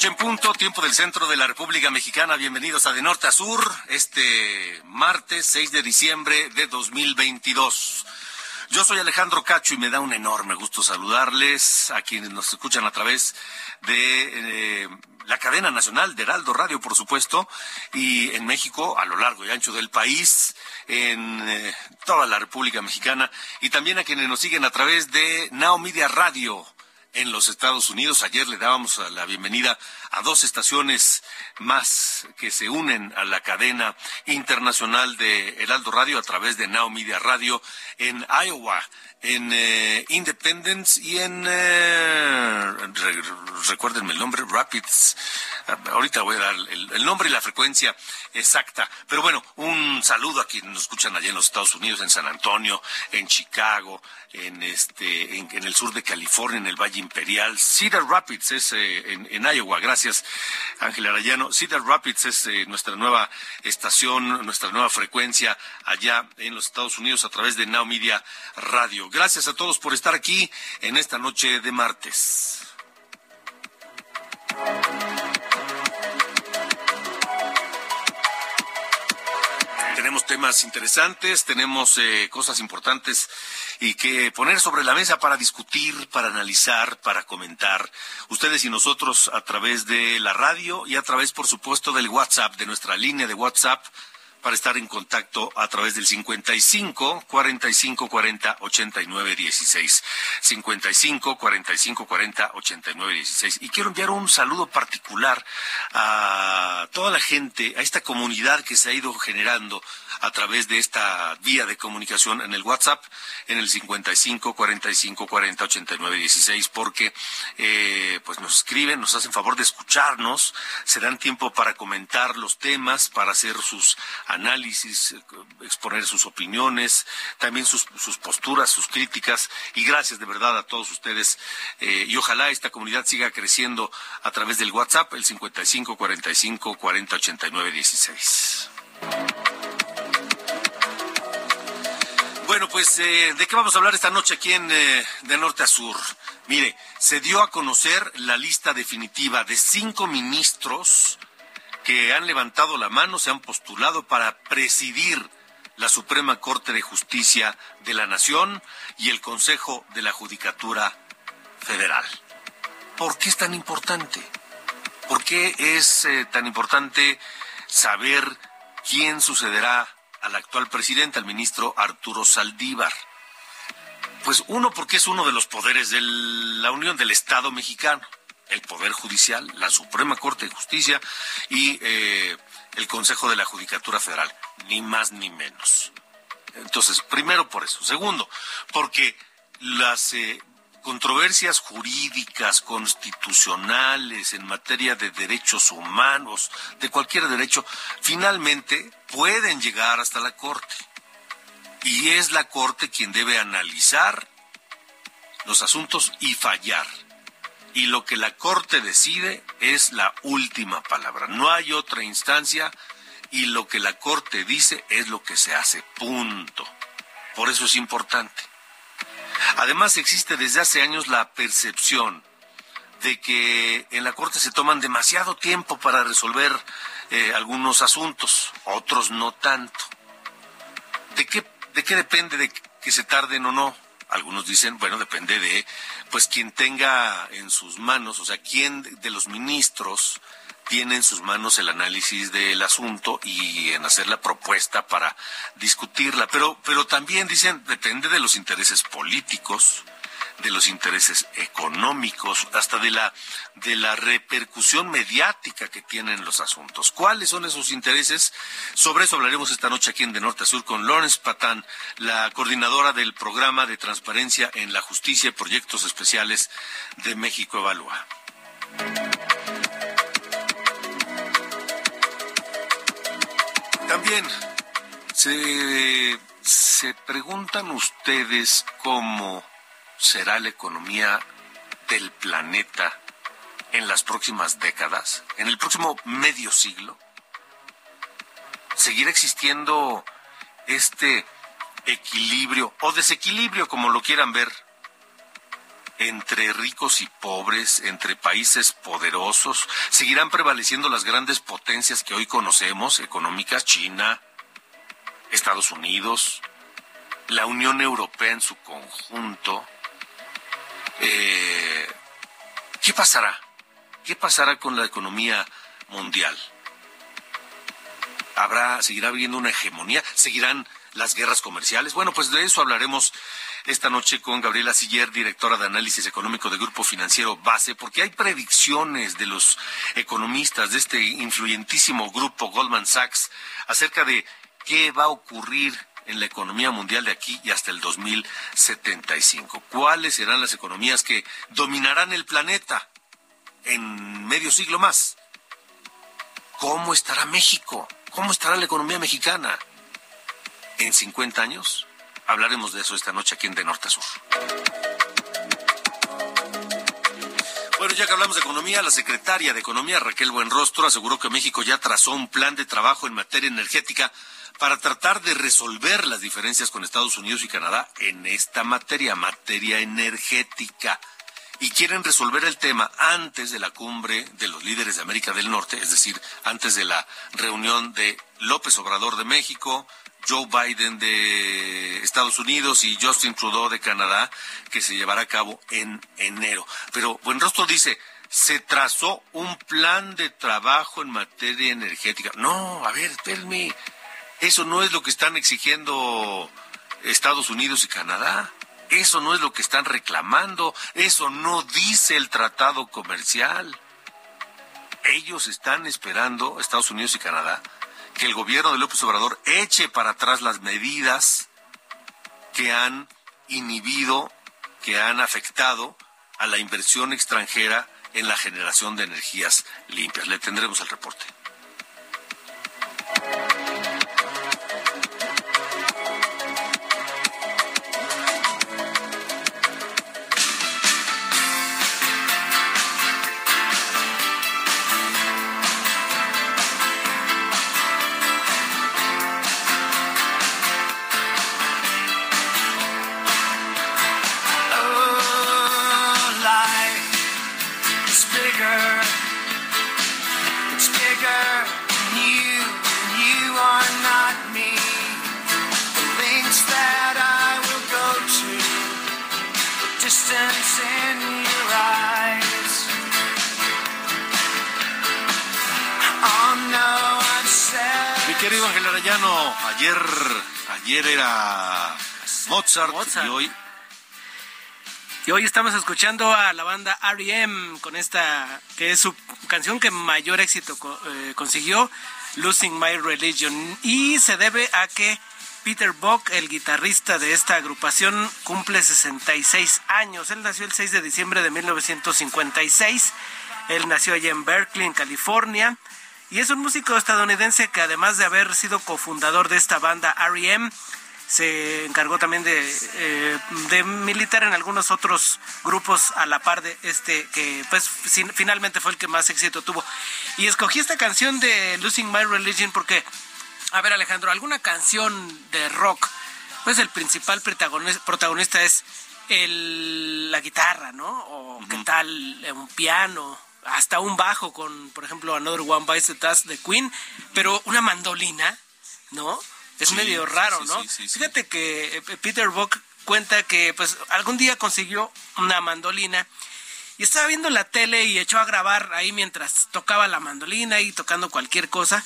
Noche en punto, tiempo del centro de la República Mexicana. Bienvenidos a De Norte a Sur, este martes 6 de diciembre de 2022. Yo soy Alejandro Cacho y me da un enorme gusto saludarles a quienes nos escuchan a través de eh, la cadena nacional de Heraldo Radio, por supuesto, y en México, a lo largo y ancho del país, en eh, toda la República Mexicana, y también a quienes nos siguen a través de Now Media Radio en los Estados Unidos. Ayer le dábamos la bienvenida a dos estaciones más que se unen a la cadena internacional de Heraldo Radio a través de Now Media Radio en Iowa, en eh, Independence y en, eh, re- recuérdenme el nombre, Rapids. Ahorita voy a dar el, nombre y la frecuencia exacta. Pero bueno, un saludo a quienes nos escuchan allá en los Estados Unidos, en San Antonio, en Chicago, en este, en el sur de California, en el Valle Imperial. Cedar Rapids es eh, en, en Iowa. Gracias, Ángel Arayano. Cedar Rapids es eh, nuestra nueva estación, nuestra nueva frecuencia allá en los Estados Unidos a través de Now Media Radio. Gracias a todos por estar aquí en esta noche de martes. Temas interesantes, tenemos eh, cosas importantes y que poner sobre la mesa para discutir, para analizar, para comentar. Ustedes y nosotros a través de la radio y a través, por supuesto, del WhatsApp, de nuestra línea de WhatsApp para estar en contacto a través del 55 45 40 89 16. 55 45 40 89 16. Y quiero enviar un saludo particular a toda la gente, a esta comunidad que se ha ido generando a través de esta vía de comunicación en el WhatsApp, en el 55 45 40 89 16, porque eh, pues nos escriben, nos hacen favor de escucharnos, se dan tiempo para comentar los temas, para hacer sus análisis, eh, exponer sus opiniones, también sus, sus posturas, sus críticas, y gracias de verdad a todos ustedes, eh, y ojalá esta comunidad siga creciendo a través del WhatsApp, el 55 45 40 89 16. Bueno, pues, eh, ¿de qué vamos a hablar esta noche aquí en eh, De Norte a Sur? Mire, se dio a conocer la lista definitiva de cinco ministros que han levantado la mano, se han postulado para presidir la Suprema Corte de Justicia de la Nación y el Consejo de la Judicatura Federal. ¿Por qué es tan importante? ¿Por qué es eh, tan importante saber quién sucederá al actual presidente, al ministro Arturo Saldívar? Pues uno, porque es uno de los poderes de la Unión del Estado mexicano, el Poder Judicial, la Suprema Corte de Justicia y eh, el Consejo de la Judicatura Federal, ni más ni menos. Entonces, primero por eso. Segundo, porque las eh, controversias jurídicas, constitucionales, en materia de derechos humanos, de cualquier derecho, finalmente pueden llegar hasta la Corte. Y es la Corte quien debe analizar los asuntos y fallar. Y lo que la Corte decide es la última palabra. No hay otra instancia y lo que la Corte dice es lo que se hace. Punto. Por eso es importante. Además, existe desde hace años la percepción de que en la Corte se toman demasiado tiempo para resolver eh, algunos asuntos, otros no tanto. ¿De qué, ¿De qué depende de que se tarden o no? Algunos dicen, bueno, depende de, pues, quien tenga en sus manos, o sea, quién de los ministros tiene en sus manos el análisis del asunto y en hacer la propuesta para discutirla. Pero, pero también dicen, depende de los intereses políticos, de los intereses económicos, hasta de la, de la repercusión mediática que tienen los asuntos. ¿Cuáles son esos intereses? Sobre eso hablaremos esta noche aquí en De Norte a Sur con Lawrence Patán, la coordinadora del programa de transparencia en la justicia y proyectos especiales de México Evalúa. También se, se preguntan ustedes cómo será la economía del planeta en las próximas décadas, en el próximo medio siglo? ¿Seguirá existiendo este equilibrio o desequilibrio, como lo quieran ver, entre ricos y pobres, entre países poderosos? ¿Seguirán prevaleciendo las grandes potencias que hoy conocemos, económicas, China, Estados Unidos, la Unión Europea en su conjunto? Eh, ¿Qué pasará? ¿Qué pasará con la economía mundial? ¿Habrá, seguirá habiendo una hegemonía? ¿Seguirán las guerras comerciales? Bueno, pues de eso hablaremos esta noche con Gabriela Siller, directora de análisis económico de Grupo Financiero Base, porque hay predicciones de los economistas de este influyentísimo grupo Goldman Sachs acerca de qué va a ocurrir en la economía mundial de aquí y hasta el 2075. ¿Cuáles serán las economías que dominarán el planeta en medio siglo más? ¿Cómo estará México? ¿Cómo estará la economía mexicana? En 50 años hablaremos de eso esta noche aquí en De Norte a Sur. Bueno, ya que hablamos de economía, la secretaria de Economía, Raquel Buenrostro, aseguró que México ya trazó un plan de trabajo en materia energética para tratar de resolver las diferencias con Estados Unidos y Canadá en esta materia, materia energética. Y quieren resolver el tema antes de la cumbre de los líderes de América del Norte, es decir, antes de la reunión de López Obrador de México, Joe Biden de Estados Unidos y Justin Trudeau de Canadá, que se llevará a cabo en enero. Pero Buenrostro dice, se trazó un plan de trabajo en materia energética. No, a ver, espérenme. Eso no es lo que están exigiendo Estados Unidos y Canadá. Eso no es lo que están reclamando. Eso no dice el tratado comercial. Ellos están esperando, Estados Unidos y Canadá, que el gobierno de López Obrador eche para atrás las medidas que han inhibido, que han afectado a la inversión extranjera en la generación de energías limpias. Le tendremos el reporte. Hoy estamos escuchando a la banda R.E.M. con esta, que es su canción que mayor éxito eh, consiguió, Losing My Religion. Y se debe a que Peter Buck, el guitarrista de esta agrupación, cumple 66 años. Él nació el 6 de diciembre de 1956. Él nació allá en Berkeley, en California. Y es un músico estadounidense que además de haber sido cofundador de esta banda R.E.M., se encargó también de, eh, de militar en algunos otros grupos a la par de este que pues finalmente fue el que más éxito tuvo. Y escogí esta canción de Losing My Religion porque, a ver Alejandro, alguna canción de rock, pues el principal protagonista, es el, la guitarra, ¿no? O qué tal un piano, hasta un bajo con, por ejemplo, Another One Bites the Dust de Queen, pero una mandolina, ¿no? Es medio raro, ¿no? Fíjate que eh, Peter Buck cuenta que pues algún día consiguió una mandolina y estaba viendo la tele y echó a grabar ahí mientras tocaba la mandolina y tocando cualquier cosa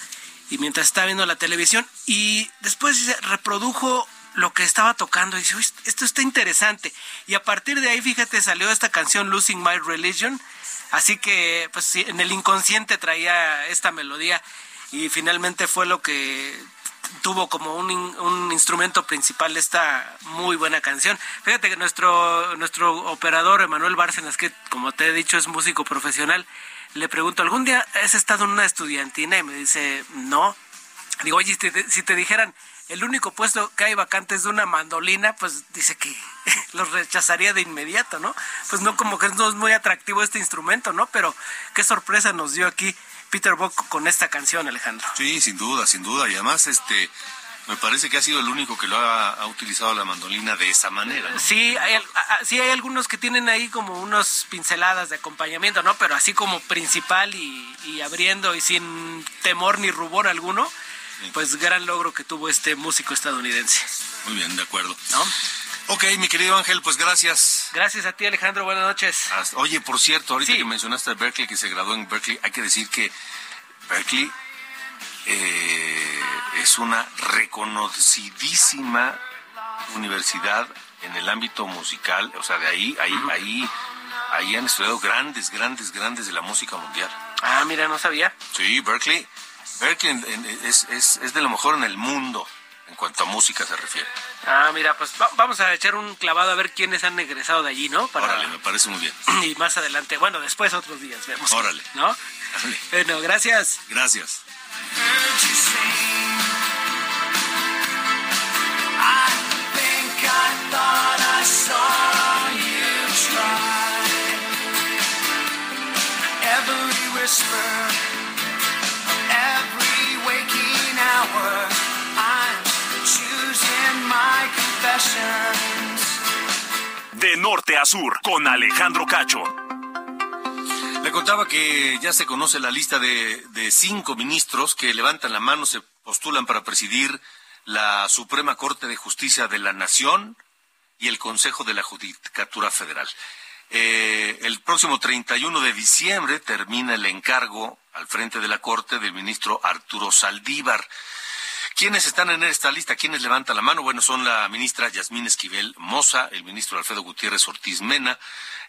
y mientras estaba viendo la televisión y después reprodujo lo que estaba tocando y dice, esto está interesante. Y a partir de ahí, fíjate, salió esta canción Losing My Religion. Así que, pues en el inconsciente traía esta melodía y finalmente fue lo que tuvo como un, un, instrumento principal esta muy buena canción. Fíjate que nuestro, nuestro operador Emanuel Bárcenas, que como te he dicho es músico profesional, le pregunto, ¿algún día has estado en una estudiantina? Y me dice, no. Digo, oye, si te, dijeran, el único puesto que hay vacante es de una mandolina, pues dice que los rechazaría de inmediato, ¿no? Pues no como que no es muy atractivo este instrumento, ¿no? Pero qué sorpresa nos dio aquí Peter Bock con esta canción, Alejandro. Sí, sin duda, sin duda. Y además, este, me parece que ha sido el único que lo ha, utilizado la mandolina de esa manera. Sí, hay, sí hay algunos que tienen ahí como unos pinceladas de acompañamiento, ¿no? Pero así como principal y, abriendo y sin temor ni rubor alguno, pues gran logro que tuvo este músico estadounidense. Muy bien, de acuerdo. ¿No? Ok, mi querido Ángel, pues gracias. Gracias a ti, Alejandro. Buenas noches. Oye, por cierto, ahorita que mencionaste a Berkeley, que se graduó en Berkeley, hay que decir que Berkeley eh, es una reconocidísima universidad en el ámbito musical. O sea, de ahí, ahí, ahí, ahí han estudiado grandes, grandes, grandes de la música mundial. Ah, mira, no sabía. Sí, Berkeley, Berkeley es, es, es de lo mejor en el mundo en cuanto a música se refiere. Ah, mira, pues vamos a echar un clavado a ver quiénes han egresado de allí, ¿no? Órale, me parece muy bien. Y más adelante, bueno, después otros días vemos. Órale. ¿No? Bueno, gracias. Gracias. De norte a sur, con Alejandro Cacho. Le contaba que ya se conoce la lista de, cinco ministros que levantan la mano, se postulan para presidir la Suprema Corte de Justicia de la Nación y el Consejo de la Judicatura Federal. Eh, el próximo 31 de diciembre termina el encargo al frente de la Corte del ministro Arturo Saldívar. ¿Quiénes están en esta lista? ¿Quiénes levantan la mano? Bueno, son la ministra Yasmín Esquivel Moza, el ministro Alfredo Gutiérrez Ortiz Mena,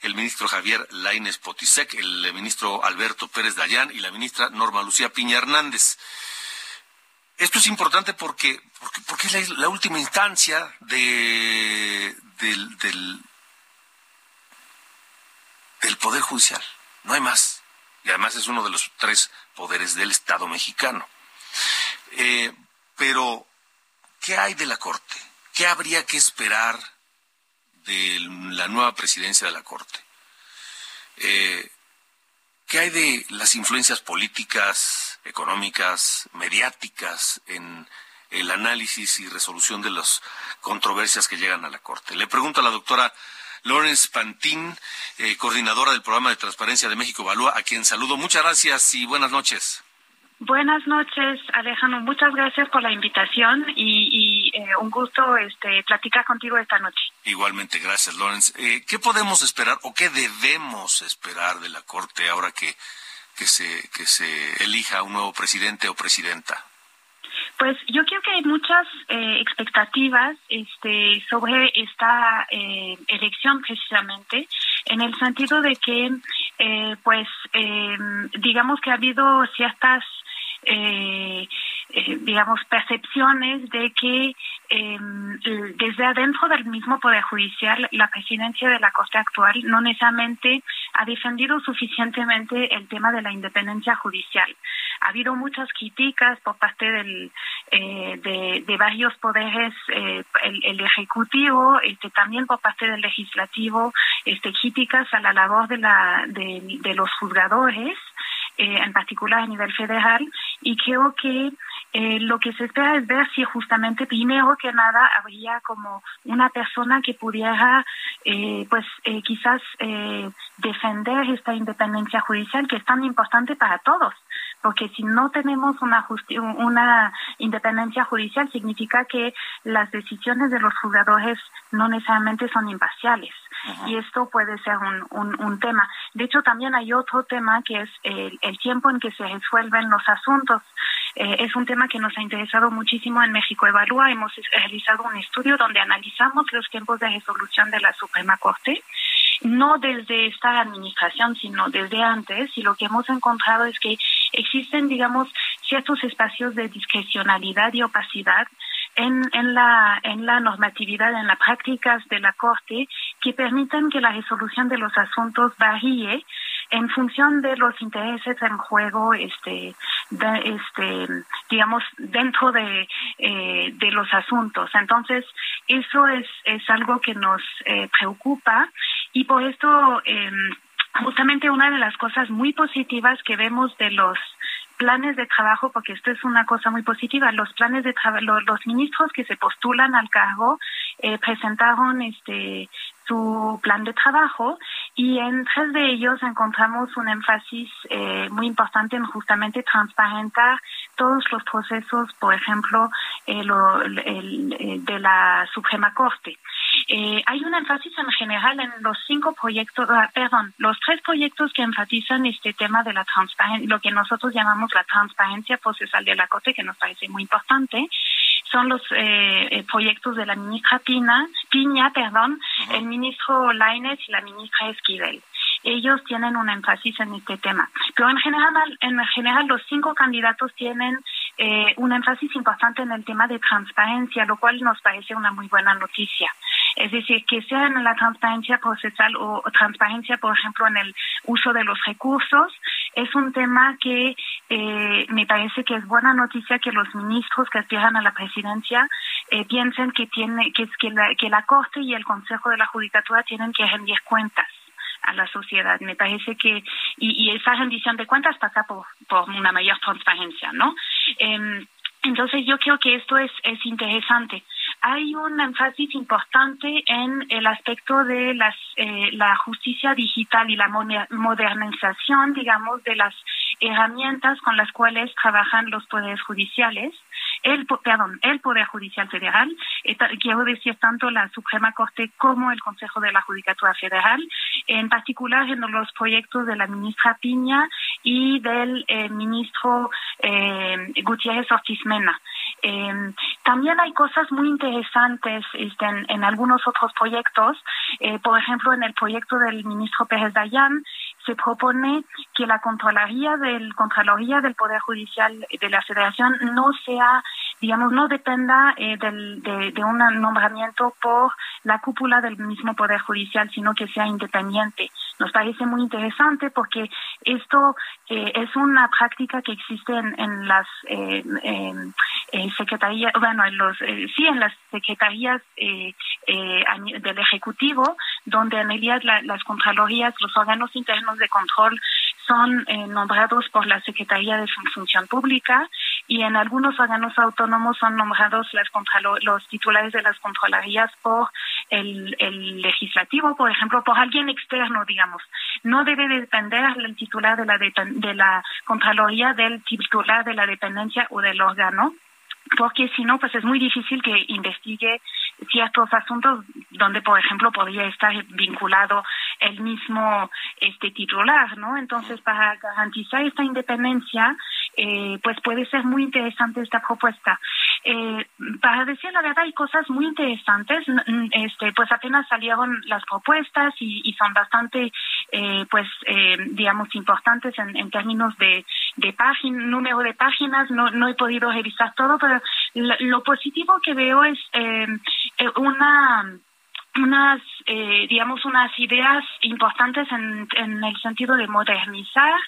el ministro Javier Laines Potisek, el ministro Alberto Pérez Dayán y la ministra Norma Lucía Piña Hernández. Esto es importante porque, porque, es la, última instancia de, del, del, del Poder Judicial. No hay más. Y además es uno de los tres poderes del Estado mexicano. Eh, pero, ¿qué hay de la Corte? ¿Qué habría que esperar de la nueva presidencia de la Corte? Eh, ¿Qué hay de las influencias políticas, económicas, mediáticas en el análisis y resolución de las controversias que llegan a la Corte? Le pregunto a la doctora Lawrence Pantín, eh, coordinadora del programa de transparencia de México Valúa, a quien saludo. Muchas gracias y buenas noches. Buenas noches, Alejandro. Muchas gracias por la invitación y, eh, un gusto este, platicar contigo esta noche. Igualmente, gracias, Lawrence. Eh, ¿Qué podemos esperar o qué debemos esperar de la Corte ahora que, que, se, que se elija un nuevo presidente o presidenta? Pues yo creo que hay muchas eh, expectativas este, sobre esta eh, elección precisamente, en el sentido de que, eh, pues, digamos que ha habido ciertas eh, eh, digamos, percepciones de que eh, desde adentro del mismo Poder Judicial la presidencia de la Corte actual no necesariamente ha defendido suficientemente el tema de la independencia judicial. Ha habido muchas críticas por parte del, eh, de, varios poderes, eh, el, Ejecutivo, este, también por parte del Legislativo, este, críticas a la labor de, la, de, de los juzgadores. Eh, en particular a nivel federal, y creo que eh, lo que se espera es ver si justamente primero que nada habría como una persona que pudiera eh, pues quizás defender esta independencia judicial que es tan importante para todos porque si no tenemos una, una independencia judicial, significa que las decisiones de los juzgadores no necesariamente son imparciales. Y esto puede ser un, un, tema. De hecho, también hay otro tema que es el, el tiempo en que se resuelven los asuntos. Eh, es un tema que nos ha interesado muchísimo en México Evalúa. Hemos realizado un estudio donde analizamos los tiempos de resolución de la Suprema Corte, no desde esta administración, sino desde antes. Y lo que hemos encontrado es que existen, digamos, ciertos espacios de discrecionalidad y opacidad en, en, la, en la normatividad, en las prácticas de la Corte, que permiten que la resolución de los asuntos varíe en función de los intereses en juego, este, este, digamos, dentro de, eh, de los asuntos. Entonces, eso es, es algo que nos eh, preocupa y por esto, em, justamente una de las cosas muy positivas que vemos de los planes de trabajo, porque esto es una cosa muy positiva, los planes de trabajo, los, ministros que se postulan al cargo eh, presentaron este su plan de trabajo y en tres de ellos encontramos un énfasis eh, muy importante en justamente transparentar todos los procesos, por ejemplo, eh, el, de la Suprema Corte. Eh, hay un énfasis en general en los cinco proyectos, ah, perdón, los tres proyectos que enfatizan este tema de la transparencia, lo que nosotros llamamos la transparencia procesal de la Corte, que nos parece muy importante, son los eh, eh proyectos de la ministra Pina, Piña, perdón, el ministro Lainez y la ministra Esquivel ellos tienen un énfasis en este tema. Pero en general, en general los cinco candidatos tienen eh, un énfasis importante en el tema de transparencia, lo cual nos parece una muy buena noticia. Es decir, que sea en la transparencia procesal o, transparencia, por ejemplo, en el uso de los recursos, es un tema que eh, me parece que es buena noticia que los ministros que aspiran a la presidencia eh, piensen que tiene que, que, la, que la Corte y el Consejo de la Judicatura tienen que rendir cuentas a la sociedad. Me parece que, y, esa rendición de cuentas pasa por, por una mayor transparencia, ¿no? Em, entonces yo creo que esto es, es interesante. Hay un énfasis importante en el aspecto de las, eh, la justicia digital y la modernización, digamos, de las herramientas con las cuales trabajan los poderes judiciales el, perdón, el Poder Judicial Federal, quiero decir tanto la Suprema Corte como el Consejo de la Judicatura Federal, en particular en los proyectos de la ministra Piña y del eh, ministro eh, Gutiérrez Ortiz Mena. Eh, también hay cosas muy interesantes este, en, algunos otros proyectos. Eh, por ejemplo, en el proyecto del ministro Pérez Dayan se propone que la Contraloría del Contraloría del Poder Judicial de la Federación no sea digamos, no dependa eh, del, de, un nombramiento por la cúpula del mismo Poder Judicial, sino que sea independiente. Nos parece muy interesante porque esto eh, es una práctica que existe en, en las eh, secretarías, bueno, en los, sí, en las secretarías del Ejecutivo, donde en realidad las Contralorías, los órganos internos de control son nombrados por la Secretaría de Función Pública y en algunos órganos autónomos son nombrados las los titulares de las Contralorías por el, legislativo, por ejemplo, por alguien externo, digamos. No debe depender el titular de la, de la Contraloría del titular de la dependencia o del órgano porque si no, pues es muy difícil que investigue ciertos asuntos donde, por ejemplo, podría estar vinculado el mismo este titular, ¿no? Entonces, para garantizar esta independencia, eh, pues puede ser muy interesante esta propuesta. Eh, para decir la verdad, hay cosas muy interesantes. Este, pues apenas salieron las propuestas y, son bastante, eh, pues, eh, digamos, importantes en, en términos de, de página, número de páginas. No, no he podido revisar todo, pero lo, positivo que veo es eh, una unas, eh, digamos, unas ideas importantes en, en el sentido de modernizar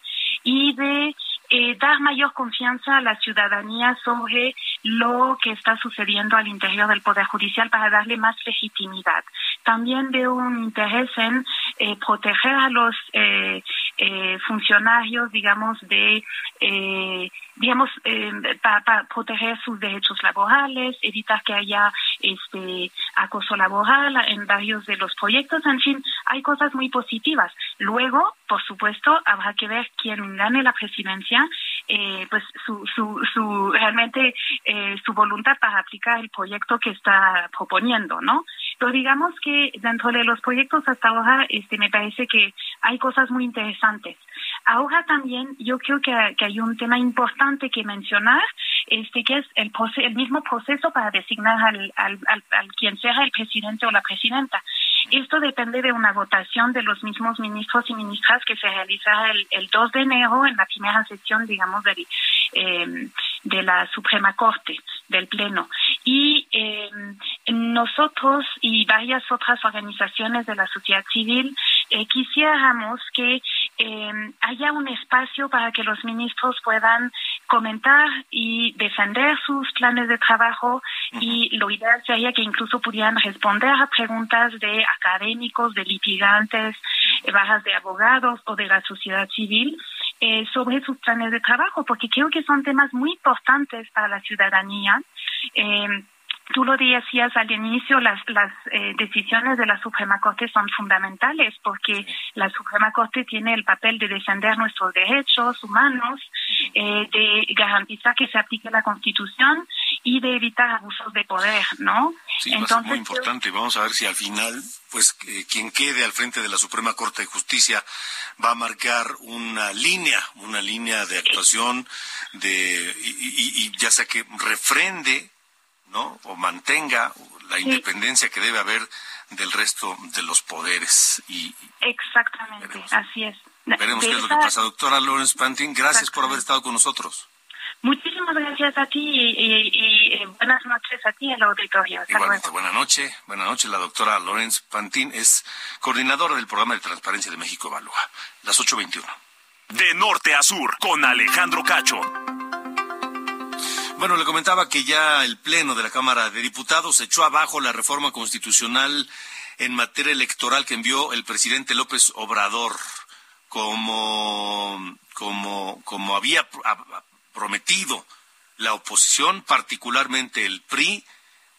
y de eh, dar mayor confianza a la ciudadanía sobre lo que está sucediendo al interior del Poder Judicial para darle más legitimidad. También veo un interés en eh, proteger a los eh, eh, funcionarios, digamos, de, eh, digamos, eh, para proteger sus derechos laborales, evitar que haya este acoso laboral en varios de los proyectos. En fin, hay cosas muy positivas. Luego, por supuesto, habrá que ver quién gane la presidencia eh, pues su, su, su realmente eh, su voluntad para aplicar el proyecto que está proponiendo, ¿no? Pero digamos que dentro de los proyectos hasta ahora, este, me parece que hay cosas muy interesantes. Ahora también yo creo que, hay un tema importante que mencionar, este, que es el, el mismo proceso para designar al, al, quien sea el presidente o la presidenta. Esto depende de una votación de los mismos ministros y ministras que se realiza el, el 2 de enero en la primera sesión, digamos, del, eh, de la Suprema Corte, del Pleno. Y eh, nosotros y varias otras organizaciones de la sociedad civil eh, quisiéramos que eh, haya un espacio para que los ministros puedan comentar y defender sus planes de trabajo y lo ideal sería que incluso pudieran responder a preguntas de académicos, de litigantes, eh, bajas de abogados o de la sociedad civil eh, sobre sus planes de trabajo, porque creo que son temas muy importantes para la ciudadanía. Eh, Tú lo decías al inicio, las, las eh, decisiones de la Suprema Corte son fundamentales porque la Suprema Corte tiene el papel de defender nuestros derechos humanos, eh, de garantizar que se aplique la Constitución y de evitar abusos de poder, ¿no? Sí, Entonces, muy importante. Vamos a ver si al final, pues, eh, quien quede al frente de la Suprema Corte de Justicia va a marcar una línea, una línea de actuación de y, y ya sea que refrende ¿no? O mantenga la independencia que debe haber del resto de los poderes. Y, Exactamente, así es. Veremos qué es lo que pasa. Doctora Lawrence Pantin, gracias por haber estado con nosotros. Muchísimas gracias a ti y, eh, buenas noches a ti, el auditorio. Igualmente, buenas noches. Buenas noches, la doctora Lawrence Pantin es coordinadora del programa de transparencia de México Evalúa. Las 8.21. De norte a sur, con Alejandro Cacho. Bueno, le comentaba que ya el Pleno de la Cámara de Diputados echó abajo la reforma constitucional en materia electoral que envió el presidente López Obrador como, como, como había prometido la oposición, particularmente el PRI,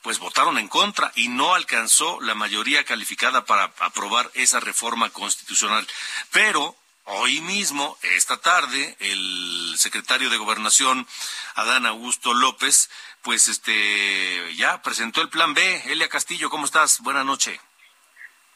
pues votaron en contra y no alcanzó la mayoría calificada para aprobar esa reforma constitucional. Pero Hoy mismo, esta tarde, el secretario de Gobernación, Adán Augusto López, pues este ya presentó el plan B. Elia Castillo, ¿cómo estás? Buenas noches.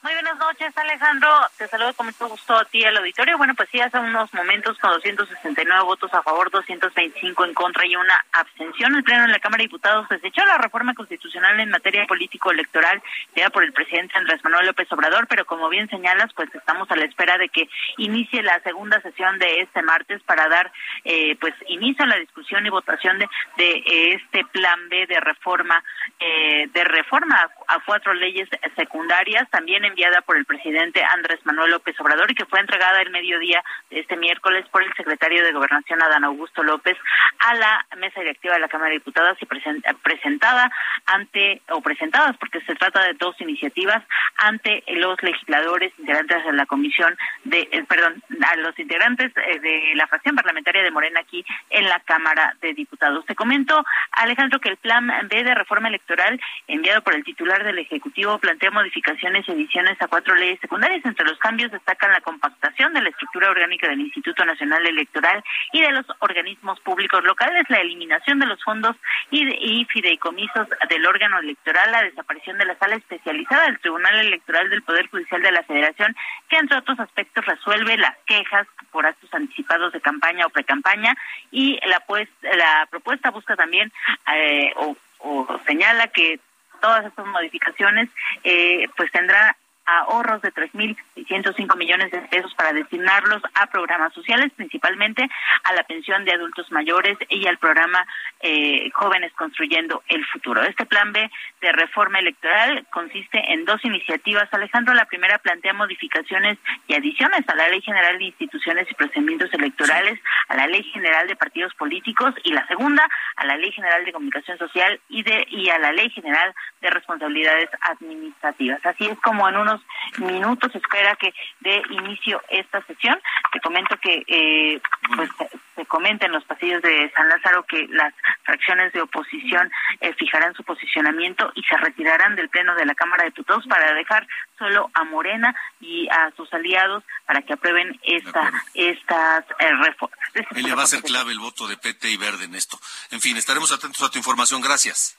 Muy buenas noches, Alejandro. Te saludo con mucho gusto a ti al auditorio. Bueno, pues sí, hace unos momentos con 269 votos a favor, 225 en contra y una abstención, el Pleno de la Cámara de Diputados desechó la reforma constitucional en materia político-electoral ya por el presidente Andrés Manuel López Obrador, pero como bien señalas, pues estamos a la espera de que inicie la segunda sesión de este martes para dar eh, pues inicio a la discusión y votación de, de este plan B de reforma, eh, de reforma a cuatro leyes secundarias. También en enviada por el presidente Andrés Manuel López Obrador y que fue entregada el mediodía de este miércoles por el secretario de Gobernación Adán Augusto López a la mesa directiva de la Cámara de Diputados y presentada ante o presentadas porque se trata de dos iniciativas ante los legisladores integrantes de la comisión de eh, perdón a los integrantes eh, de la fracción parlamentaria de Morena aquí en la Cámara de Diputados. Te comento Alejandro que el plan B de reforma electoral enviado por el titular del Ejecutivo plantea modificaciones y ediciones a cuatro leyes secundarias. Entre los cambios destacan la compactación de la estructura orgánica del Instituto Nacional Electoral y de los organismos públicos locales, la eliminación de los fondos y, y fideicomisos del órgano electoral, la desaparición de la sala especializada del Tribunal Electoral del Poder Judicial de la Federación, que entre otros aspectos resuelve las quejas por actos anticipados de campaña o precampaña y la pues la propuesta busca también eh, o, o señala que todas estas modificaciones eh, pues tendrá ahorros de 3.605 millones de pesos para destinarlos a programas sociales, principalmente a la pensión de adultos mayores y al programa eh, Jóvenes Construyendo el Futuro. Este plan B de reforma electoral consiste en dos iniciativas. Alejandro, la primera plantea modificaciones y adiciones a la Ley General de Instituciones y Procedimientos Electorales, a la Ley General de Partidos Políticos y la segunda a la Ley General de Comunicación Social y, de, y a la Ley General de Responsabilidades Administrativas. Así es como en unos minutos espera que dé inicio esta sesión. Te comento que eh, pues se comenta en los pasillos de San Lázaro que las fracciones de oposición eh, fijarán su posicionamiento y se retirarán del pleno de la Cámara de Diputados para dejar solo a Morena y a sus aliados para que aprueben esta, estas eh, reformas. Ella va a ser clave el voto de PT y Verde en esto. En fin, estaremos atentos a tu información. Gracias.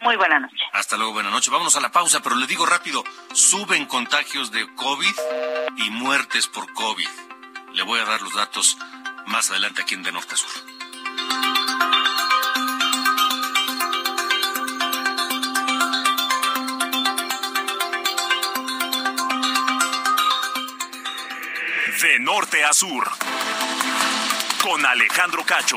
Muy buena noche. Hasta luego, buena noche. Vámonos a la pausa, pero le digo rápido, suben contagios de COVID y muertes por COVID. Le voy a dar los datos más adelante aquí en De Norte a Sur. De norte a sur. Con Alejandro Cacho.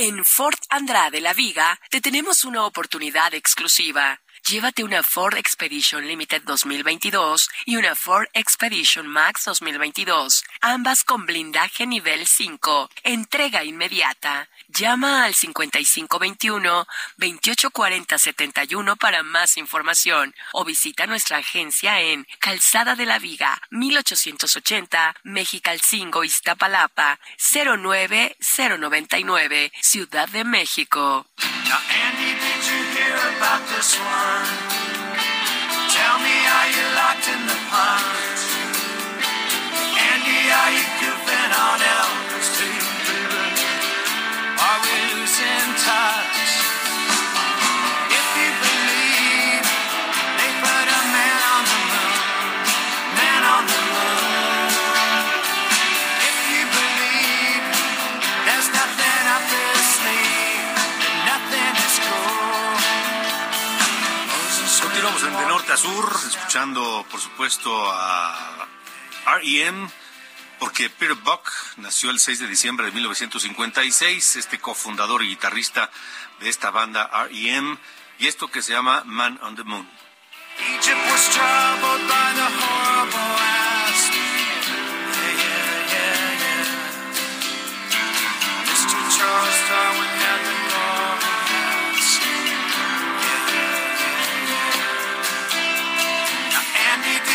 En Ford Andrade La Viga te tenemos una oportunidad exclusiva. Llévate una Ford Expedition Limited 2022 y una Ford Expedition Max 2022, ambas con blindaje nivel 5. Entrega inmediata. Llama al 5521-284071 para más información o visita nuestra agencia en Calzada de la Viga, 1880, Mexicalcingo, Iztapalapa, 09099, Ciudad de México. Now, Andy, did you hear about this one? Tell me, are you locked in the punch? Andy, are you goofing on Elvis Continuamos en De Norte a Sur, escuchando, por supuesto, a R.E.M., porque Peter Buck nació el 6 de diciembre de 1956, este cofundador y guitarrista de esta banda R.E.M., y esto que se llama Man on the Moon.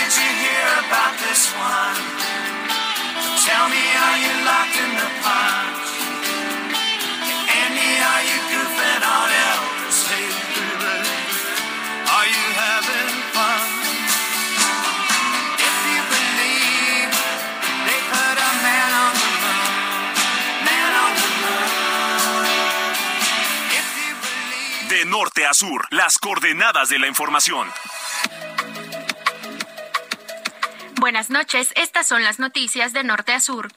Did you hear about this one? De norte a sur, las coordenadas de la información. Buenas noches, estas son las noticias de norte a sur.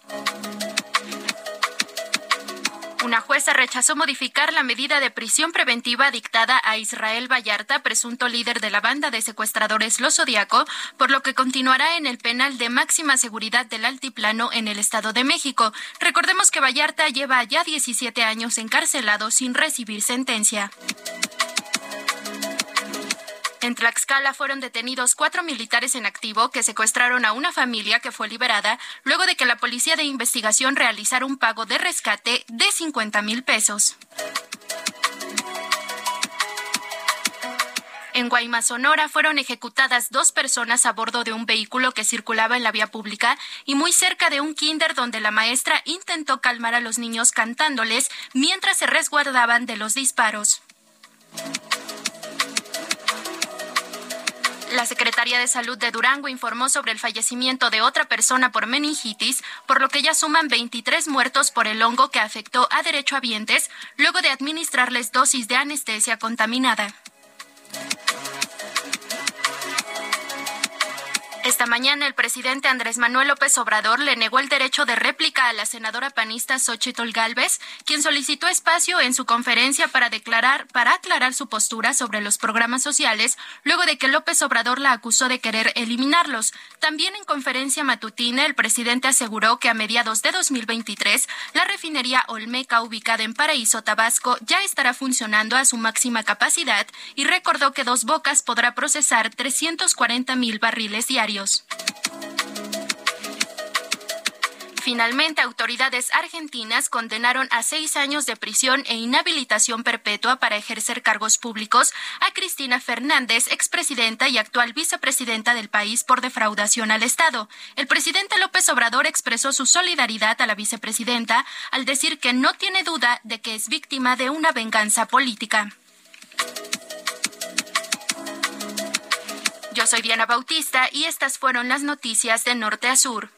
Una jueza rechazó modificar la medida de prisión preventiva dictada a Israel Vallarta, presunto líder de la banda de secuestradores Los Zodiaco, por lo que continuará en el penal de máxima seguridad del Altiplano en el Estado de México. Recordemos que Vallarta lleva ya 17 años encarcelado sin recibir sentencia. En Tlaxcala fueron detenidos cuatro militares en activo que secuestraron a una familia que fue liberada luego de que la policía de investigación realizara un pago de rescate de 50 mil pesos. En Guaymas, Sonora, fueron ejecutadas dos personas a bordo de un vehículo que circulaba en la vía pública y muy cerca de un kinder donde la maestra intentó calmar a los niños cantándoles mientras se resguardaban de los disparos. La Secretaría de Salud de Durango informó sobre el fallecimiento de otra persona por meningitis, por lo que ya suman 23 muertos por el hongo que afectó a derechohabientes luego de administrarles dosis de anestesia contaminada. Esta mañana el presidente Andrés Manuel López Obrador le negó el derecho de réplica a la senadora panista Xochitl Galvez, quien solicitó espacio en su conferencia para declarar para aclarar su postura sobre los programas sociales, luego de que López Obrador la acusó de querer eliminarlos. También en conferencia matutina el presidente aseguró que a mediados de 2023 la refinería Olmeca ubicada en Paraíso, Tabasco, ya estará funcionando a su máxima capacidad y recordó que Dos Bocas podrá procesar 340 mil barriles diarios. Finalmente, autoridades argentinas condenaron a seis años de prisión e inhabilitación perpetua para ejercer cargos públicos a Cristina Fernández, expresidenta y actual vicepresidenta del país por defraudación al Estado. El presidente López Obrador expresó su solidaridad a la vicepresidenta al decir que no tiene duda de que es víctima de una venganza política. Soy Diana Bautista y estas fueron las noticias de norte a sur.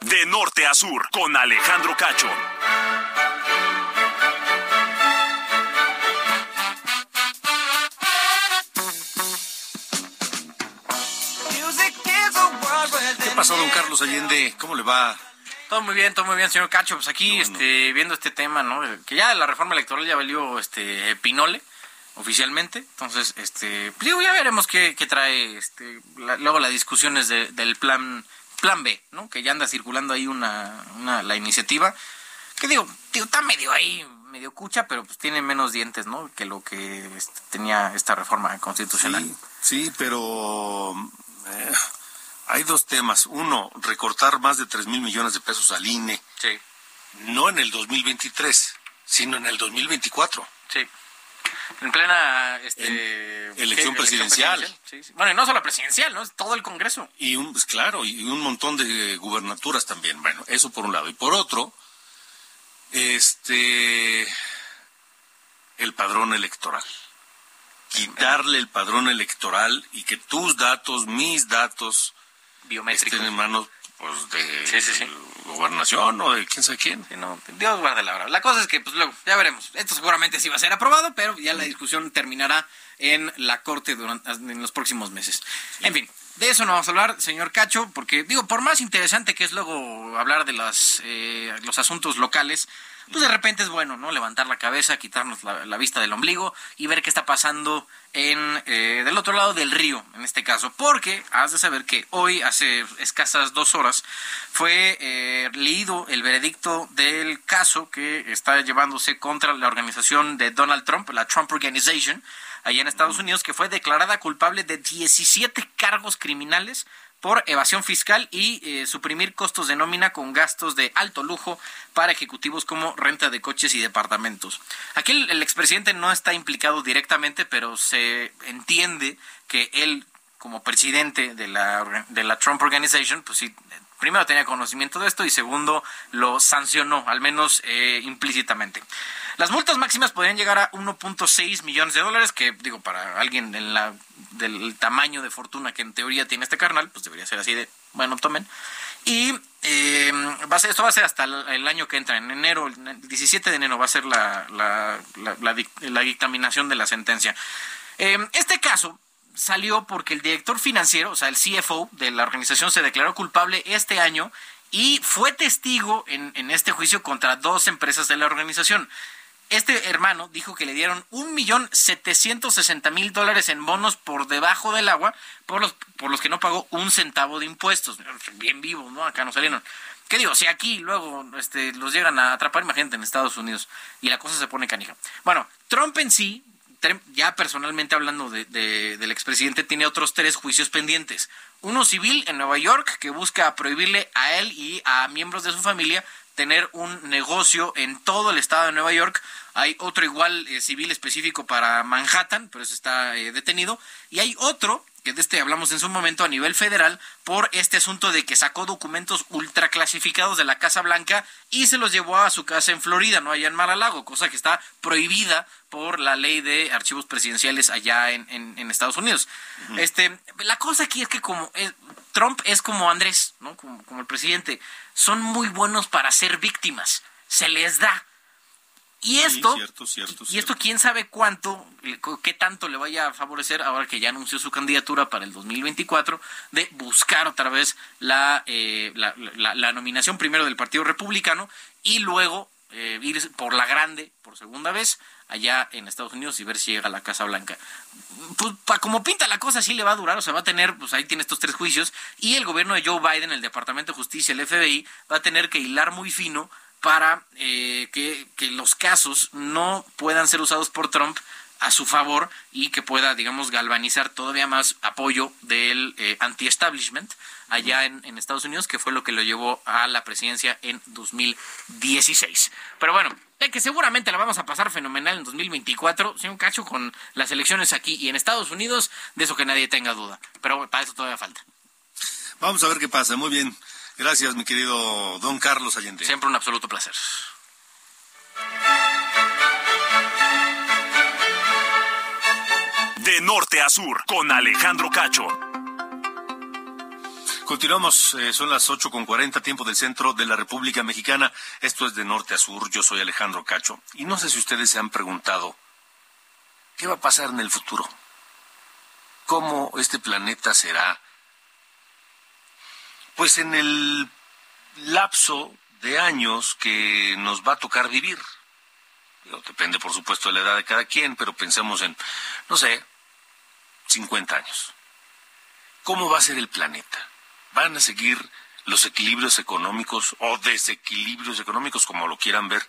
De norte a sur, con Alejandro Cacho. ¿Qué pasó, don Carlos Allende? ¿Cómo le va? Todo muy bien, todo muy bien, señor Cacho. Pues aquí, este, viendo este tema, ¿no? Que ya la reforma electoral ya valió, este, Pinole, oficialmente. Entonces, este, pues digo, ya veremos qué, qué trae, este, la- luego las discusiones de- del plan, plan B, ¿no? Que ya anda circulando ahí una, una, la iniciativa. Que digo, digo, está medio ahí, medio cucha, pero pues tiene menos dientes, ¿no? Que lo que este, tenía esta reforma constitucional. Sí, sí, pero eh, hay dos temas. Uno, recortar más de 3 mil millones de pesos al INE. Sí. No en el 2023, sino en el 2024. Sí. En plena este, elección presidencial. Sí, sí. Bueno, y no solo presidencial, ¿no? Es todo el Congreso. Y un, pues, claro, y un montón de gubernaturas también. Bueno, eso por un lado. Y por otro, este, el padrón electoral. Quitarle el padrón electoral y que tus datos, mis datos, Biométricos. estén en manos pues, de Sí, sí, sí. gobernación o de quién sabe quién. No, Dios guarde la hora. La cosa es que, pues luego, ya veremos. Esto seguramente sí va a ser aprobado, pero ya la discusión terminará en la Corte durante, en los próximos meses. En fin, de eso no vamos a hablar, señor Cacho, porque, digo, por más interesante que es luego hablar de las, eh, los asuntos locales, pues de repente es bueno, ¿no? Levantar la cabeza, quitarnos la, la vista del ombligo y ver qué está pasando en eh, del otro lado del río, en este caso. Porque has de saber que hoy, hace escasas dos horas, fue eh, leído el veredicto del caso que está llevándose contra la organización de Donald Trump, la Trump Organization, allá en Estados Unidos, que fue declarada culpable de 17 cargos criminales por evasión fiscal y eh, suprimir costos de nómina con gastos de alto lujo para ejecutivos como renta de coches y departamentos. Aquí el, el expresidente no está implicado directamente, pero se entiende que él, como presidente de la, de la Trump Organization, pues sí, primero tenía conocimiento de esto y segundo lo sancionó, al menos eh, implícitamente. Las multas máximas podrían llegar a 1.6 millones de dólares, que digo, para alguien del tamaño de fortuna que en teoría tiene este carnal, pues debería ser así de, bueno, tomen. Y eh, esto va a ser hasta el, año que entra, en enero, el 17 de enero va a ser la dictaminación de la sentencia. Eh, este caso salió porque el director financiero, o sea, el CFO de la organización se declaró culpable este año y fue testigo en, en este juicio contra dos empresas de la organización. Este hermano dijo que le dieron un millón setecientos sesenta mil dólares en bonos por debajo del agua por los, por los que no pagó un centavo de impuestos. Bien vivos, ¿no? Acá no salieron. ¿Qué digo? Si aquí luego este, los llegan a atrapar, imagínate en Estados Unidos y la cosa se pone canija. Bueno, Trump en sí, ya personalmente hablando de- de- del expresidente, tiene otros tres juicios pendientes. Uno civil en Nueva York que busca prohibirle a él y a miembros de su familia tener un negocio en todo el estado de Nueva York. Hay otro igual eh, civil específico para Manhattan, pero ese está eh, detenido. Y hay otro que de este hablamos en su momento a nivel federal, por este asunto de que sacó documentos ultraclasificados de la Casa Blanca y se los llevó a su casa en Florida, no allá en Mar-a-Lago, cosa que está prohibida por la ley de archivos presidenciales allá en, en- en Estados Unidos. Este, la cosa aquí es que como eh, Trump es como Andrés, ¿no? Como, como el presidente, son muy buenos para ser víctimas, se les da. Y esto, cierto, cierto, y esto quién sabe cuánto, qué tanto le vaya a favorecer ahora que ya anunció su candidatura para el 2024 de buscar otra vez la, eh, la, la- la nominación primero del Partido Republicano y luego eh, ir por la grande por segunda vez allá en Estados Unidos y ver si llega a la Casa Blanca. Pues pa- como pinta la cosa sí le va a durar, o sea, va a tener, pues ahí tiene estos tres juicios y el gobierno de Joe Biden, el Departamento de Justicia, el FBI, va a tener que hilar muy fino para eh, que, que los casos no puedan ser usados por Trump a su favor y que pueda, digamos, galvanizar todavía más apoyo del eh, anti-establishment allá en, en Estados Unidos, que fue lo que lo llevó a la presidencia en 2016. Pero bueno, de que seguramente la vamos a pasar fenomenal en 2024, sí, un cacho con las elecciones aquí y en Estados Unidos, de eso que nadie tenga duda. Pero para eso todavía falta. Vamos a ver qué pasa. Muy bien. Gracias, mi querido don Carlos Allende. Siempre un absoluto placer. De norte a sur, con Alejandro Cacho. Continuamos, eh, son las ocho con cuarenta, tiempo del centro de la República Mexicana. Esto es de norte a sur, yo soy Alejandro Cacho. Y no sé si ustedes se han preguntado, ¿qué va a pasar en el futuro? ¿Cómo este planeta será? Pues en el lapso de años que nos va a tocar vivir. Depende, por supuesto, de la edad de cada quien, pero pensemos en, no sé, 50 años. ¿Cómo va a ser el planeta? ¿Van a seguir los equilibrios económicos o desequilibrios económicos, como lo quieran ver,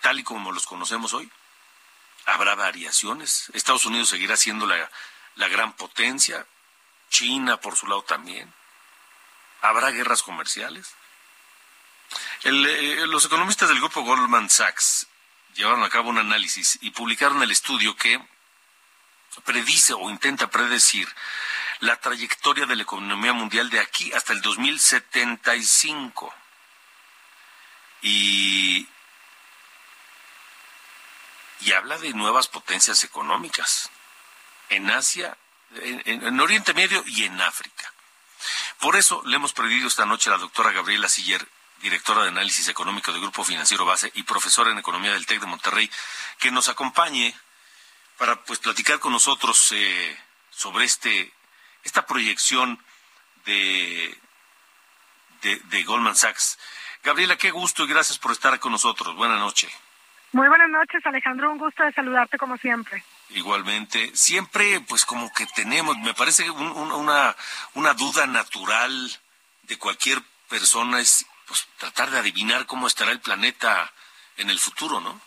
tal y como los conocemos hoy? ¿Habrá variaciones? ¿Estados Unidos seguirá siendo la, la gran potencia? ¿China por su lado también? ¿Habrá guerras comerciales? Eh, los economistas del grupo Goldman Sachs llevaron a cabo un análisis y publicaron el estudio que predice o intenta predecir la trayectoria de la economía mundial de aquí hasta el 2075. Y, y habla de nuevas potencias económicas en Asia, en Oriente Medio y en África. Por eso le hemos pedido esta noche a la doctora Gabriela Siller, directora de análisis económico del Grupo Financiero Base y profesora en economía del TEC de Monterrey, que nos acompañe para pues platicar con nosotros eh, sobre este esta proyección de, de de Goldman Sachs. Gabriela, qué gusto y gracias por estar con nosotros. Buenas noches. Muy buenas noches, Alejandro. Un gusto de saludarte como siempre. Igualmente, siempre pues como que tenemos, me parece un- un- una, una duda natural de cualquier persona es pues tratar de adivinar cómo estará el planeta en el futuro, ¿no?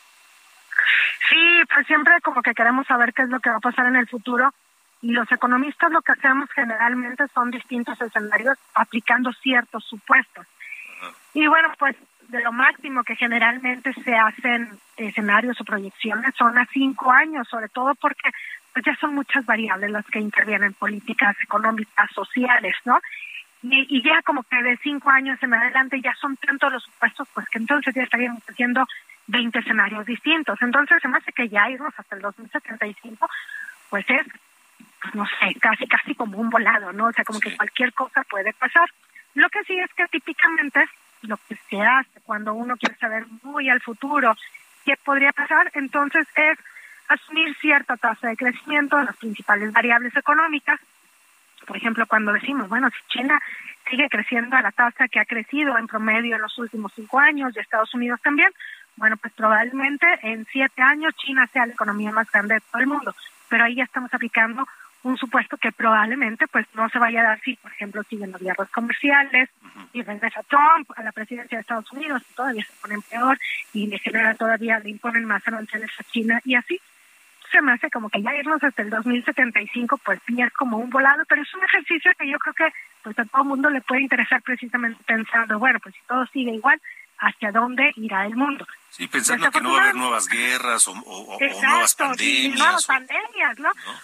Sí, pues siempre como que queremos saber qué es lo que va a pasar en el futuro. Y los economistas lo que hacemos generalmente son distintos escenarios aplicando ciertos supuestos. Y bueno, pues de lo máximo que generalmente se hacen escenarios o proyecciones son a cinco años, sobre todo porque pues ya son muchas variables las que intervienen, políticas económicas, sociales, ¿no? Y, y ya como que de cinco años en adelante ya son tantos los supuestos, pues que entonces ya estaríamos haciendo 20 escenarios distintos. Entonces se me hace que ya irnos hasta el 2075, pues es, pues no sé, casi casi como un volado, ¿no? O sea, como que cualquier cosa puede pasar. Lo que sí es que típicamente lo que se hace cuando uno quiere saber muy al futuro qué podría pasar, entonces es asumir cierta tasa de crecimiento de las principales variables económicas. Por ejemplo, cuando decimos, bueno, si China sigue creciendo a la tasa que ha crecido en promedio en los últimos cinco años y Estados Unidos también, bueno, pues probablemente en siete años China sea la economía más grande de todo el mundo. Pero ahí ya estamos aplicando un supuesto que probablemente pues no se vaya a dar si, por ejemplo, siguen las guerras comerciales y regresa Trump a la presidencia de Estados Unidos y todavía se ponen peor y le genera todavía, le imponen más aranceles a China y así se me hace como que ya irnos hasta el 2075 pues ya es como un volado, pero es un ejercicio que yo creo que pues a todo mundo le puede interesar precisamente pensando, bueno, pues si todo sigue igual, hacia dónde irá el mundo. Sí, pensando que no va a haber nuevas guerras o, o- o nuevas Exacto, nuevas pandemias.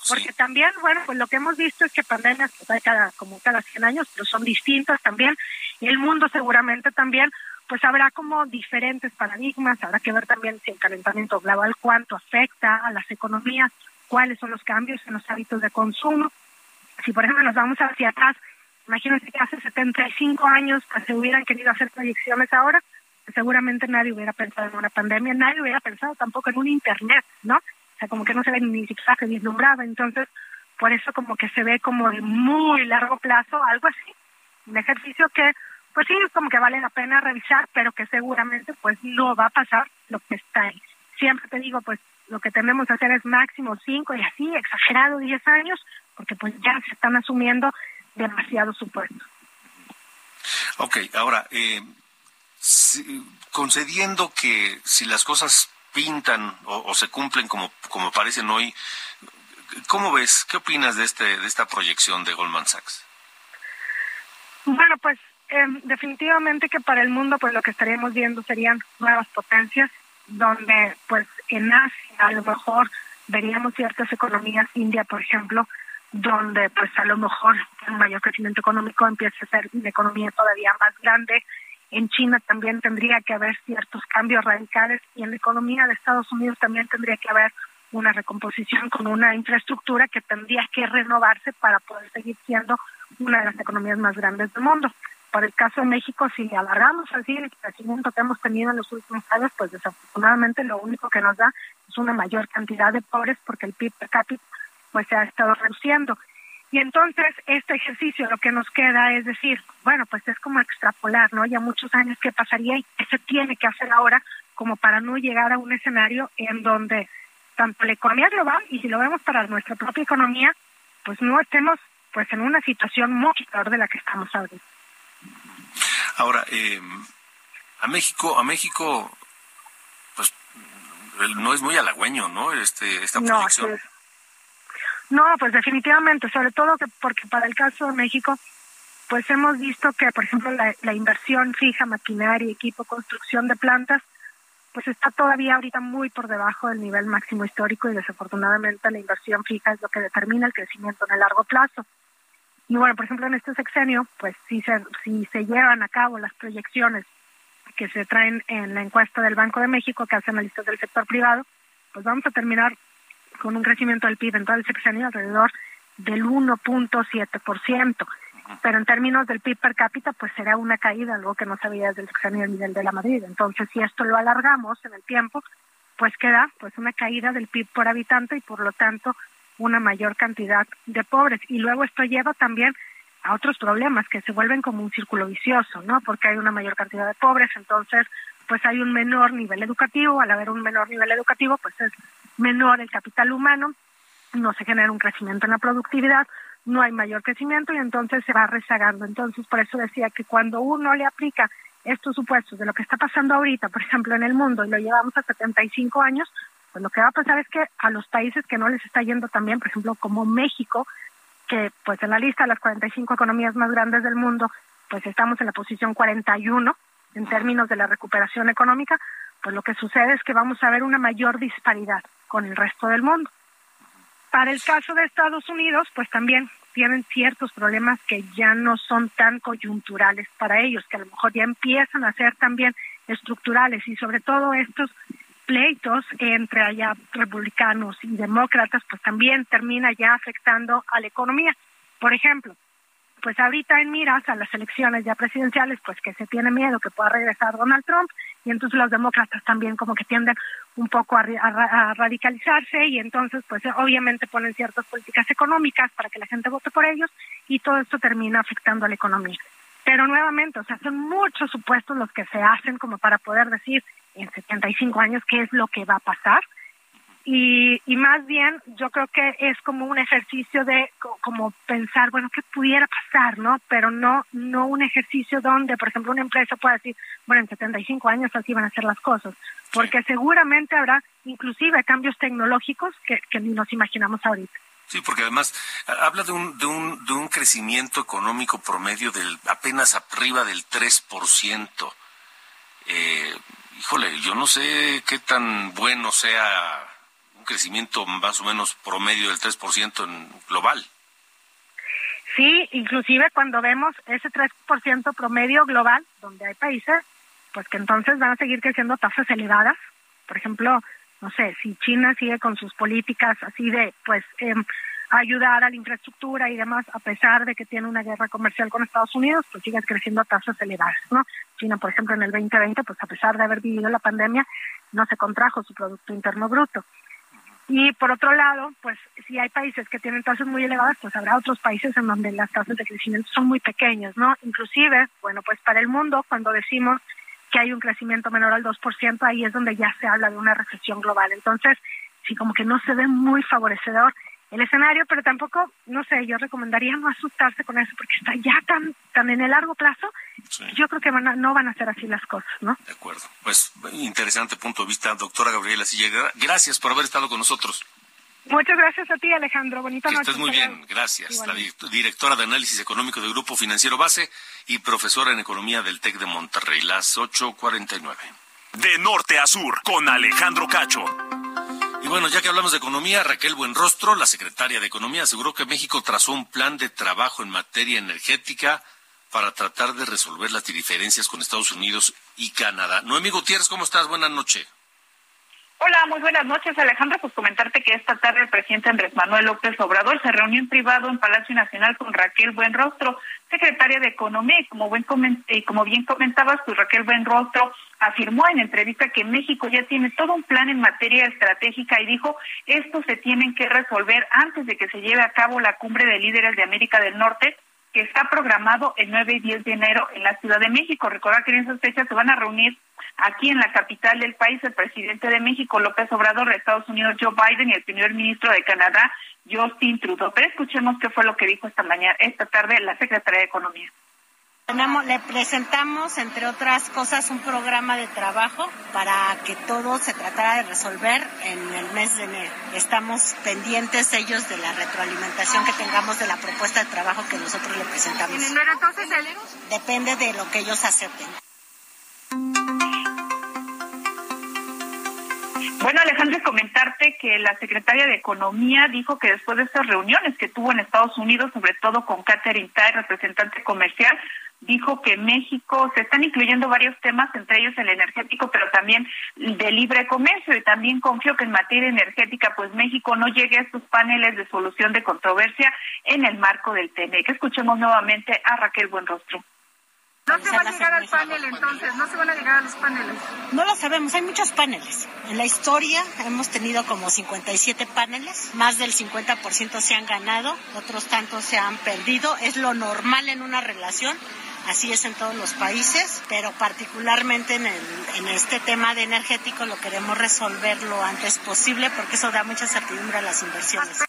Porque también, bueno, pues lo que hemos visto es que pandemias pues, hay cada, como cada 100 años, pero son distintas también. Y el mundo seguramente también, pues habrá como diferentes paradigmas, habrá que ver también si el calentamiento global cuánto afecta a las economías, cuáles son los cambios en los hábitos de consumo. Si, por ejemplo, nos vamos hacia atrás, imagínense que hace 75 años pues, se hubieran querido hacer proyecciones ahora, seguramente nadie hubiera pensado en una pandemia, nadie hubiera pensado tampoco en un Internet, ¿no? O sea, como que no se ve ni siquiera se vislumbraba. Entonces, por eso como que se ve como de muy largo plazo, algo así. Un ejercicio que, pues sí, como que vale la pena revisar, pero que seguramente pues no va a pasar lo que está ahí. Siempre te digo, pues lo que tenemos que hacer es máximo cinco y así, exagerado 10 años, porque pues ya se están asumiendo demasiados supuestos. Ok, ahora, eh, concediendo que si las cosas pintan o, o se cumplen como, como parecen hoy, ¿cómo ves? ¿Qué opinas de, este, de esta proyección de Goldman Sachs? Bueno, pues eh, definitivamente que para el mundo pues lo que estaríamos viendo serían nuevas potencias, donde pues en Asia a lo mejor veríamos ciertas economías, India por ejemplo, donde pues a lo mejor un mayor crecimiento económico empieza a ser una economía todavía más grande. En China también tendría que haber ciertos cambios radicales y en la economía de Estados Unidos también tendría que haber una recomposición con una infraestructura que tendría que renovarse para poder seguir siendo una de las economías más grandes del mundo. Por el caso de México, si alargamos así el crecimiento que hemos tenido en los últimos años, pues desafortunadamente lo único que nos da es una mayor cantidad de pobres porque el PIB per cápita pues se ha estado reduciendo. Y entonces este ejercicio lo que nos queda es decir, bueno, pues es como extrapolar, ¿no? Ya muchos años que pasaría y qué se tiene que hacer ahora como para no llegar a un escenario en donde tanto la economía global y si lo vemos para nuestra propia economía, pues no estemos pues en una situación mucho peor de la que estamos ahorita. Ahora, eh, a México, a México, pues no es muy halagüeño, ¿no? Este, esta No, proyección. es. No, pues definitivamente, sobre todo que porque para el caso de México, pues hemos visto que, por ejemplo, la, inversión fija, maquinaria, equipo, construcción de plantas, pues está todavía ahorita muy por debajo del nivel máximo histórico y desafortunadamente la inversión fija es lo que determina el crecimiento en el largo plazo. Y bueno, por ejemplo, en este sexenio, pues si se, si se llevan a cabo las proyecciones que se traen en la encuesta del Banco de México que hace analistas del sector privado, pues vamos a terminar con un crecimiento del PIB en todo el sexenio alrededor del 1.7%. Pero en términos del PIB per cápita, pues será una caída, algo que no se veía desde el sexenio del nivel de la Madrid. Entonces, si esto lo alargamos en el tiempo, pues queda pues una caída del PIB por habitante y por lo tanto una mayor cantidad de pobres. Y luego esto lleva también a otros problemas que se vuelven como un círculo vicioso, ¿no? Porque hay una mayor cantidad de pobres, entonces pues hay un menor nivel educativo, al haber un menor nivel educativo, pues es menor el capital humano, no se genera un crecimiento en la productividad, no hay mayor crecimiento y entonces se va rezagando. Entonces, por eso decía que cuando uno le aplica estos supuestos de lo que está pasando ahorita, por ejemplo, en el mundo, y lo llevamos a 75 años, pues lo que va a pasar es que a los países que no les está yendo también, por ejemplo, como México, que pues en la lista de las 45 economías más grandes del mundo, pues estamos en la posición 41 en términos de la recuperación económica, pues lo que sucede es que vamos a ver una mayor disparidad con el resto del mundo. Para el caso de Estados Unidos, pues también tienen ciertos problemas que ya no son tan coyunturales para ellos, que a lo mejor ya empiezan a ser también estructurales y sobre todo estos pleitos entre allá republicanos y demócratas, pues también termina ya afectando a la economía. Por ejemplo, pues ahorita en miras a las elecciones ya presidenciales, pues que se tiene miedo que pueda regresar Donald Trump y entonces los demócratas también como que tienden un poco a, radicalizarse y entonces pues obviamente ponen ciertas políticas económicas para que la gente vote por ellos y todo esto termina afectando a la economía. Pero nuevamente, o sea, son muchos supuestos los que se hacen como para poder decir en 75 años qué es lo que va a pasar. Y, y más bien yo creo que es como un ejercicio de como pensar, bueno, qué pudiera pasar, ¿no? Pero no no un ejercicio donde, por ejemplo, una empresa pueda decir, bueno, en 75 años así van a ser las cosas, porque seguramente habrá inclusive cambios tecnológicos que, que ni nos imaginamos ahorita. Sí, porque además habla de un, de un, de un crecimiento económico promedio del apenas arriba del 3%. eh, híjole, yo no sé qué tan bueno sea crecimiento más o menos promedio del 3% en global. Sí, inclusive cuando vemos ese 3% promedio global, donde hay países, pues que entonces van a seguir creciendo tasas elevadas. Por ejemplo, no sé, si China sigue con sus políticas así de, pues, eh, ayudar a la infraestructura y demás, a pesar de que tiene una guerra comercial con Estados Unidos, pues sigue creciendo a tasas elevadas, ¿no? China, por ejemplo, en el 2020, pues a pesar de haber vivido la pandemia, no se contrajo su Producto Interno Bruto. Y por otro lado, pues si hay países que tienen tasas muy elevadas, pues habrá otros países en donde las tasas de crecimiento son muy pequeñas, ¿no? Inclusive, bueno, pues para el mundo, cuando decimos que hay un crecimiento menor al 2%, ahí es donde ya se habla de una recesión global. Entonces, sí, como que no se ve muy favorecedor el escenario, pero tampoco, no sé, yo recomendaría no asustarse con eso, porque está ya tan, tan en el largo plazo, yo creo que van no van a ser así las cosas, ¿no? De acuerdo. Pues interesante punto de vista, doctora Gabriela Silla. Gracias por haber estado con nosotros. Muchas gracias a ti, Alejandro. Bonita que noche. Estés muy bien, gracias. La directora de Análisis Económico del Grupo Financiero Base y profesora en Economía del TEC de Monterrey, las 8.49. De norte a sur, con Alejandro Cacho. Y bueno, ya que hablamos de economía, Raquel Buenrostro, la secretaria de Economía, aseguró que México trazó un plan de trabajo en materia energética para tratar de resolver las diferencias con Estados Unidos y Canadá. Noemí Gutiérrez, ¿cómo estás? Buenas noches. Hola, muy buenas noches, Alejandro. Pues comentarte que esta tarde el presidente Andrés Manuel López Obrador se reunió en privado en Palacio Nacional con Raquel Buenrostro, secretaria de Economía, y como, buen y como bien comentabas, pues Raquel Buenrostro afirmó en entrevista que México ya tiene todo un plan en materia estratégica y dijo esto se tienen que resolver antes de que se lleve a cabo la cumbre de líderes de América del Norte que está programado el 9 y 10 de enero en la Ciudad de México. Recordar que en esas fechas se van a reunir aquí en la capital del país el presidente de México, López Obrador, de Estados Unidos, Joe Biden, y el primer ministro de Canadá, Justin Trudeau. Pero escuchemos qué fue lo que dijo esta mañana, esta tarde, la secretaria de Economía. Le presentamos, entre otras cosas, un programa de trabajo para que todo se tratara de resolver en el mes de enero. Estamos pendientes ellos de la retroalimentación que tengamos de la propuesta de trabajo que nosotros le presentamos. ¿En enero entonces? Depende de lo que ellos acepten. Bueno, Alejandro, comentarte que la secretaria de Economía dijo que después de estas reuniones que tuvo en Estados Unidos, sobre todo con Catherine Tai, representante comercial, dijo que México se están incluyendo varios temas, entre ellos el energético, pero también de libre comercio. Y también confío que en materia energética, pues México no llegue a estos paneles de solución de controversia en el marco del TNE. Que escuchemos nuevamente a Raquel Buenrostro. No se va a llegar al panel entonces, no se van a llegar a los paneles. No lo sabemos, hay muchos paneles. En la historia hemos tenido como 57 paneles, más del 50% se han ganado, otros tantos se han perdido. Es lo normal en una relación, así es en todos los países, pero particularmente en, el, este tema de energético lo queremos resolver lo antes posible porque eso da mucha certidumbre a las inversiones.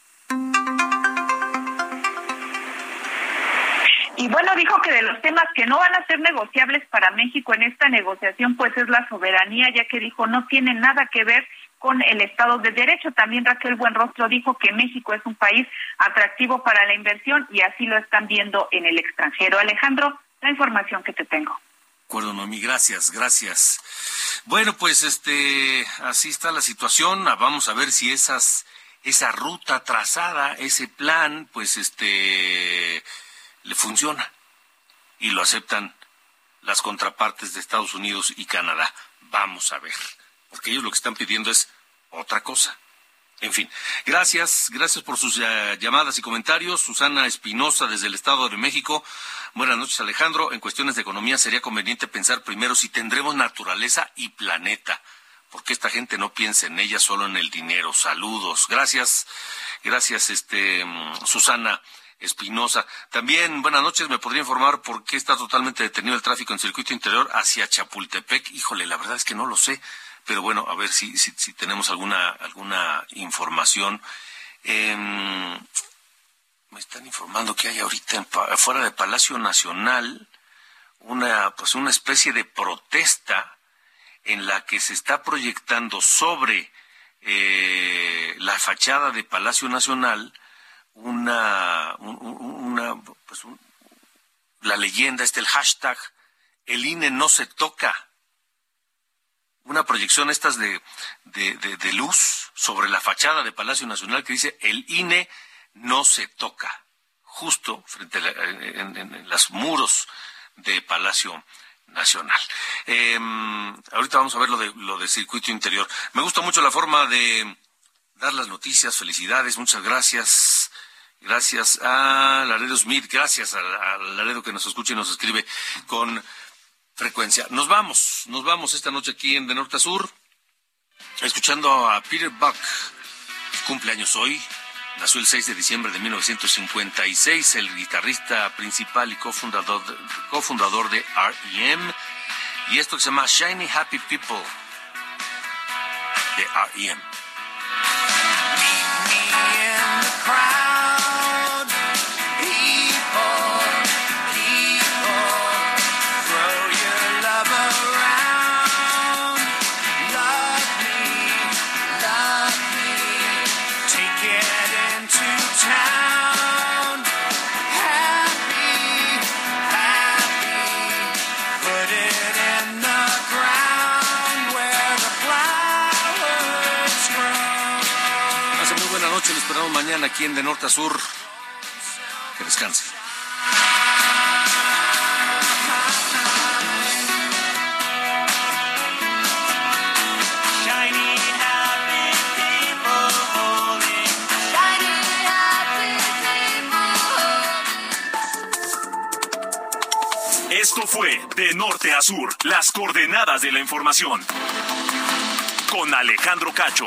Y bueno, dijo que de los temas que no van a ser negociables para México en esta negociación, pues es la soberanía, ya que dijo no tiene nada que ver con el Estado de Derecho. También Raquel Buenrostro dijo que México es un país atractivo para la inversión y así lo están viendo en el extranjero. Alejandro, la información que te tengo. De acuerdo, Noemí, gracias, gracias. Bueno, pues este, así está la situación. Vamos a ver si esas, esa ruta trazada, ese plan, pues este le funciona y lo aceptan las contrapartes de Estados Unidos y Canadá. Vamos a ver, porque ellos lo que están pidiendo es otra cosa. En fin, gracias, gracias por sus uh, llamadas y comentarios. Susana Espinosa desde el Estado de México. Buenas noches, Alejandro. En cuestiones de economía sería conveniente pensar primero si tendremos naturaleza y planeta, porque esta gente no piensa en ella solo en el dinero. Saludos. Gracias, gracias, este, Susana. Espinosa. También, buenas noches, ¿me podría informar por qué está totalmente detenido el tráfico en circuito interior hacia Chapultepec? Híjole, la verdad es que no lo sé, pero bueno, a ver si, si, tenemos alguna, alguna información. Eh, me están informando que hay ahorita en, fuera del Palacio Nacional una, pues una especie de protesta en la que se está proyectando sobre eh, la fachada de Palacio Nacional una, una pues la leyenda, este el hashtag, el INE no se toca. Una proyección estas de, de, de, de luz sobre la fachada de Palacio Nacional que dice el INE no se toca, justo frente a la- en, en- los muros de Palacio Nacional. Eh, ahorita vamos a ver lo de lo del circuito interior. Me gusta mucho la forma de dar las noticias. Felicidades, muchas gracias. Gracias a Laredo Smith, gracias a, a Laredo que nos escucha y nos escribe con frecuencia. Nos vamos, nos vamos esta noche aquí en De Norte a Sur, escuchando a Peter Buck, cumpleaños hoy, nació el 6 de diciembre de 1956, el guitarrista principal y cofundador, cofundador de R.E.M. y esto que se llama Shiny Happy People de R.E.M. aquí en De Norte a Sur. Que descanse. Esto fue De Norte a Sur, las coordenadas de la información. Con Alejandro Cacho.